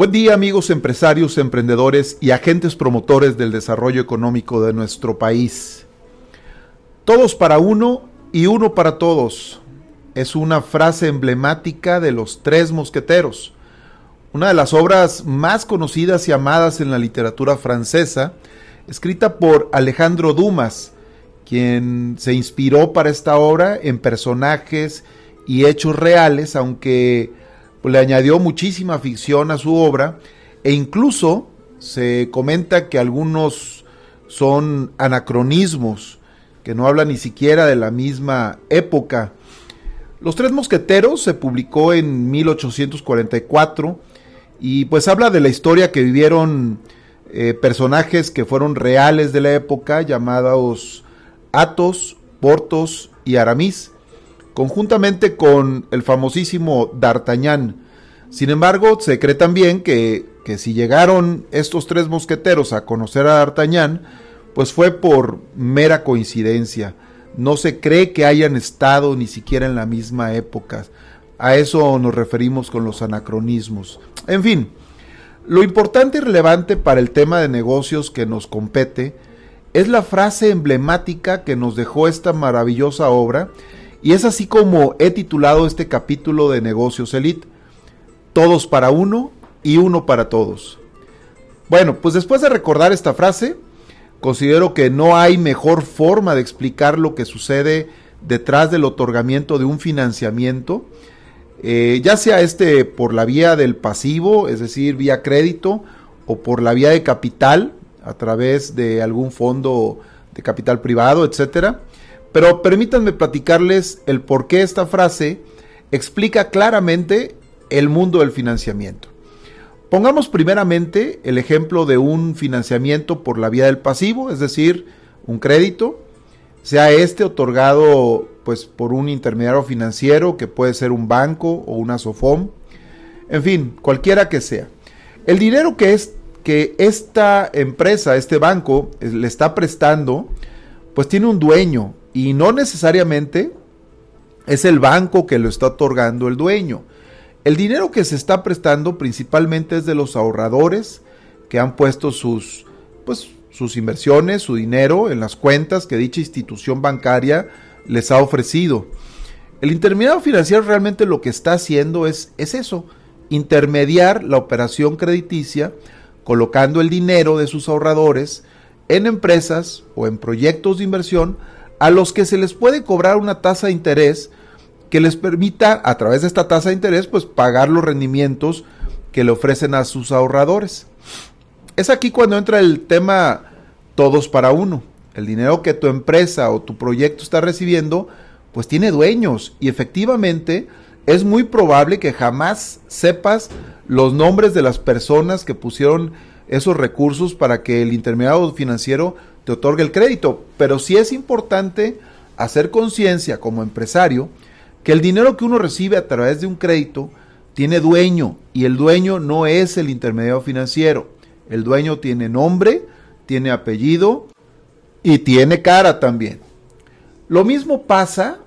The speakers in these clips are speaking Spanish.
Buen día amigos empresarios, emprendedores y agentes promotores del desarrollo económico de nuestro país. Todos para uno y uno para todos. Es una frase emblemática de los tres mosqueteros, una de las obras más conocidas y amadas en la literatura francesa, escrita por Alejandro Dumas, quien se inspiró para esta obra en personajes y hechos reales, aunque pues, le añadió muchísima ficción a su obra e incluso se comenta que algunos son anacronismos, que no hablan ni siquiera de la misma época. Los Tres Mosqueteros se publicó en 1844 y pues habla de la historia que vivieron eh, personajes que fueron reales de la época, llamados Athos, Portos y Aramis conjuntamente con el famosísimo D'Artagnan. Sin embargo, se cree también que, que si llegaron estos tres mosqueteros a conocer a D'Artagnan, pues fue por mera coincidencia. No se cree que hayan estado ni siquiera en la misma época. A eso nos referimos con los anacronismos. En fin, lo importante y relevante para el tema de negocios que nos compete es la frase emblemática que nos dejó esta maravillosa obra y es así como he titulado este capítulo de Negocios Elite, Todos para uno y uno para todos. Bueno, pues después de recordar esta frase, considero que no hay mejor forma de explicar lo que sucede detrás del otorgamiento de un financiamiento, eh, ya sea este por la vía del pasivo, es decir, vía crédito, o por la vía de capital, a través de algún fondo de capital privado, etcétera pero permítanme platicarles el por qué esta frase explica claramente el mundo del financiamiento. Pongamos primeramente el ejemplo de un financiamiento por la vía del pasivo, es decir, un crédito, sea este otorgado pues por un intermediario financiero que puede ser un banco o una SOFOM, en fin, cualquiera que sea. El dinero que es que esta empresa, este banco le está prestando, pues tiene un dueño, y no necesariamente es el banco que lo está otorgando el dueño. El dinero que se está prestando principalmente es de los ahorradores que han puesto sus, pues, sus inversiones, su dinero en las cuentas que dicha institución bancaria les ha ofrecido. El intermediario financiero realmente lo que está haciendo es, es eso, intermediar la operación crediticia colocando el dinero de sus ahorradores en empresas o en proyectos de inversión a los que se les puede cobrar una tasa de interés que les permita, a través de esta tasa de interés, pues pagar los rendimientos que le ofrecen a sus ahorradores. Es aquí cuando entra el tema todos para uno. El dinero que tu empresa o tu proyecto está recibiendo, pues tiene dueños y efectivamente es muy probable que jamás sepas los nombres de las personas que pusieron esos recursos para que el intermediario financiero te otorgue el crédito. Pero sí es importante hacer conciencia como empresario que el dinero que uno recibe a través de un crédito tiene dueño y el dueño no es el intermediario financiero. El dueño tiene nombre, tiene apellido y tiene cara también. Lo mismo pasa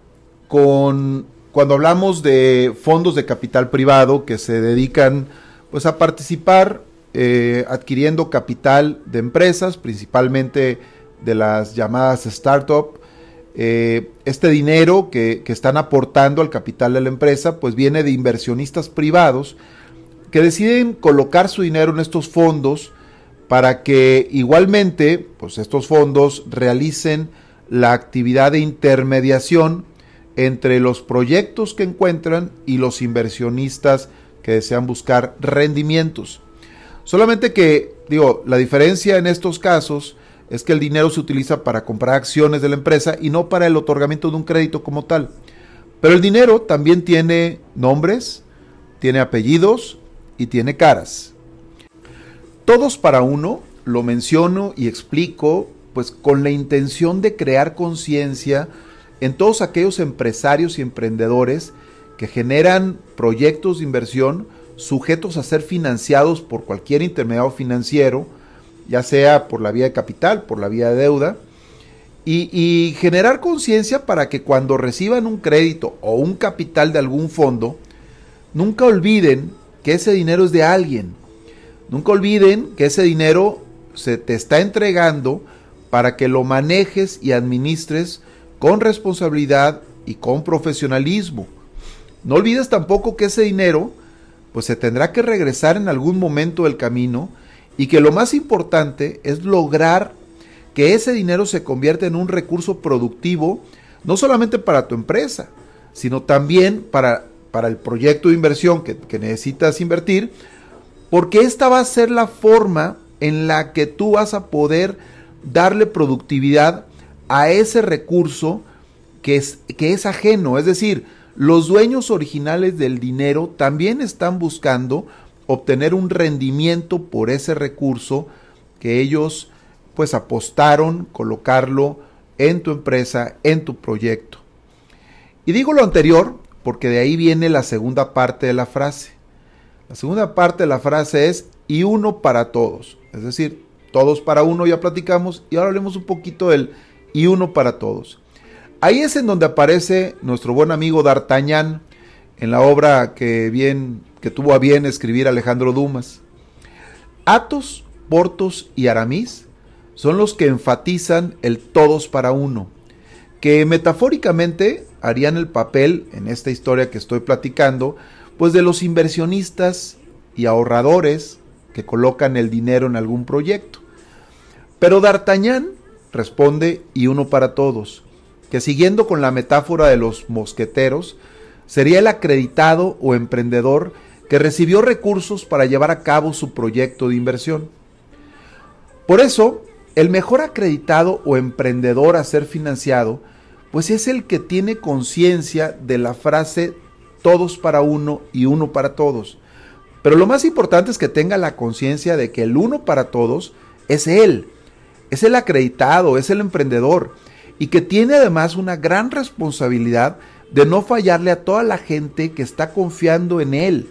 con cuando hablamos de fondos de capital privado que se dedican pues a participar eh, adquiriendo capital de empresas, principalmente de las llamadas startup. Eh, este dinero que, que, están aportando al capital de la empresa, pues viene de inversionistas privados que deciden colocar su dinero en estos fondos para que igualmente, pues estos fondos realicen la actividad de intermediación entre los proyectos que encuentran y los inversionistas que desean buscar rendimientos. Solamente que, digo, la diferencia en estos casos es que el dinero se utiliza para comprar acciones de la empresa y no para el otorgamiento de un crédito como tal. Pero el dinero también tiene nombres, tiene apellidos y tiene caras. Todos para uno lo menciono y explico pues con la intención de crear conciencia en todos aquellos empresarios y emprendedores que generan proyectos de inversión sujetos a ser financiados por cualquier intermediario financiero, ya sea por la vía de capital, por la vía de deuda, y, generar conciencia para que cuando reciban un crédito o un capital de algún fondo, nunca olviden que ese dinero es de alguien. Nunca olviden que ese dinero se te está entregando para que lo manejes y administres con responsabilidad y con profesionalismo. No olvides tampoco que ese dinero pues se tendrá que regresar en algún momento del camino y que lo más importante es lograr que ese dinero se convierta en un recurso productivo, no solamente para tu empresa, sino también para, para el proyecto de inversión que, que necesitas invertir, porque esta va a ser la forma en la que tú vas a poder darle productividad a ese recurso que es, que es ajeno. Es decir, los dueños originales del dinero también están buscando obtener un rendimiento por ese recurso que ellos pues apostaron colocarlo en tu empresa, en tu proyecto. Y digo lo anterior porque de ahí viene la segunda parte de la frase. La segunda parte de la frase es y uno para todos. Es decir, todos para uno ya platicamos y ahora hablemos un poquito del y uno para todos. Ahí es en donde aparece nuestro buen amigo D'Artagnan en la obra que tuvo a bien escribir Alejandro Dumas. Atos, Portos y Aramis son los que enfatizan el todos para uno, que metafóricamente harían el papel en esta historia que estoy platicando, pues de los inversionistas y ahorradores que colocan el dinero en algún proyecto. Pero D'Artagnan responde y uno para todos, que siguiendo con la metáfora de los mosqueteros, sería el acreditado o emprendedor que recibió recursos para llevar a cabo su proyecto de inversión. Por eso, el mejor acreditado o emprendedor a ser financiado, pues es el que tiene conciencia de la frase todos para uno y uno para todos. Pero lo más importante es que tenga la conciencia de que el uno para todos es él, es el acreditado, es el emprendedor, y que tiene además una gran responsabilidad de no fallarle a toda la gente que está confiando en él,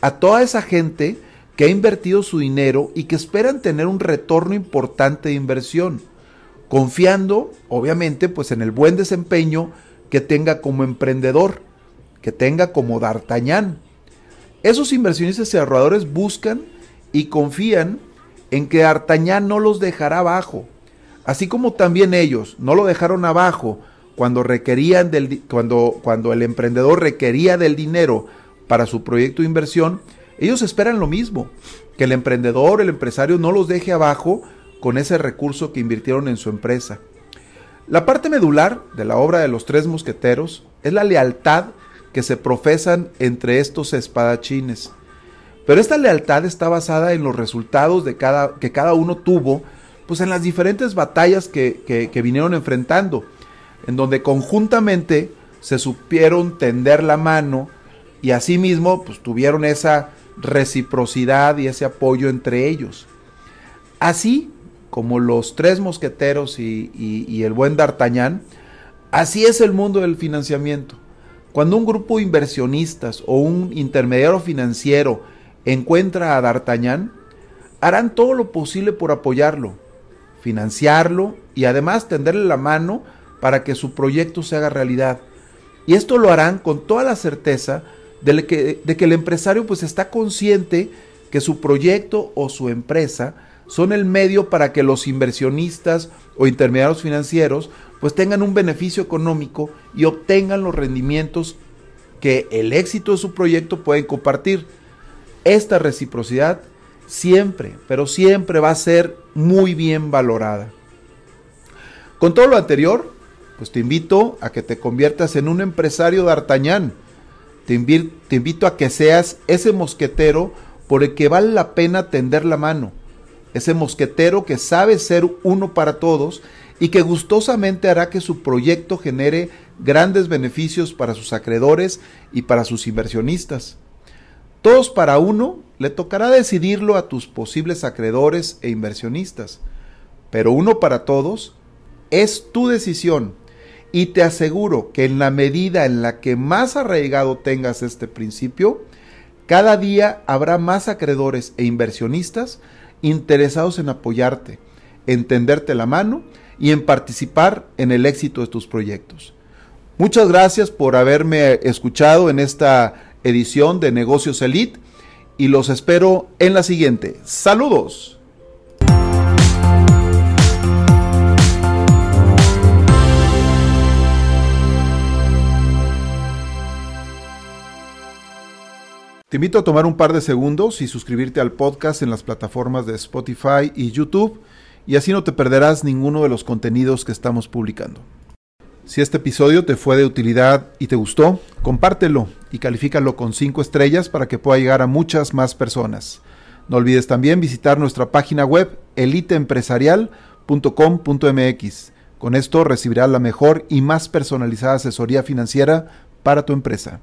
a toda esa gente que ha invertido su dinero y que esperan tener un retorno importante de inversión, confiando obviamente pues en el buen desempeño que tenga como emprendedor, que tenga como D'Artagnan. Esos inversionistas y ahorradores buscan y confían en que D'Artagnan no los dejará abajo, Así como también ellos no lo dejaron abajo cuando requerían del cuando cuando el emprendedor requería del dinero para su proyecto de inversión, ellos esperan lo mismo, que el emprendedor, el empresario no los deje abajo con ese recurso que invirtieron en su empresa. La parte medular de la obra de los tres mosqueteros es la lealtad que se profesan entre estos espadachines. Pero esta lealtad está basada en los resultados de cada, que cada uno tuvo pues en las diferentes batallas que, vinieron enfrentando, en donde conjuntamente se supieron tender la mano y asimismo pues tuvieron esa reciprocidad y ese apoyo entre ellos. Así como los tres mosqueteros y, y, el buen D'Artagnan, así es el mundo del financiamiento. Cuando un grupo de inversionistas o un intermediario financiero encuentra a D'Artagnan, harán todo lo posible por apoyarlo, financiarlo y además tenderle la mano para que su proyecto se haga realidad. Y esto lo harán con toda la certeza de que, de que el empresario pues está consciente que su proyecto o su empresa son el medio para que los inversionistas o intermediarios financieros pues tengan un beneficio económico y obtengan los rendimientos que el éxito de su proyecto pueden compartir. Esta reciprocidad siempre, pero siempre va a ser muy bien valorada. Con todo lo anterior, pues te invito a que te conviertas en un empresario d'Artagnan. Te, te invito a que seas ese mosquetero por el que vale la pena tender la mano, ese mosquetero que sabe ser uno para todos y que gustosamente hará que su proyecto genere grandes beneficios para sus acreedores y para sus inversionistas. Todos para uno le tocará decidirlo a tus posibles acreedores e inversionistas, pero uno para todos es tu decisión y te aseguro que en la medida en la que más arraigado tengas este principio, cada día habrá más acreedores e inversionistas interesados en apoyarte, en tenderte la mano y en participar en el éxito de tus proyectos. Muchas gracias por haberme escuchado en esta edición de Negocios Elite y los espero en la siguiente. Saludos. Te invito a tomar un par de segundos y suscribirte al podcast en las plataformas de Spotify y YouTube y así no te perderás ninguno de los contenidos que estamos publicando. Si este episodio te fue de utilidad y te gustó, compártelo y califícalo con 5 estrellas para que pueda llegar a muchas más personas. No olvides también visitar nuestra página web eliteempresarial.com.mx. Con esto recibirás la mejor y más personalizada asesoría financiera para tu empresa.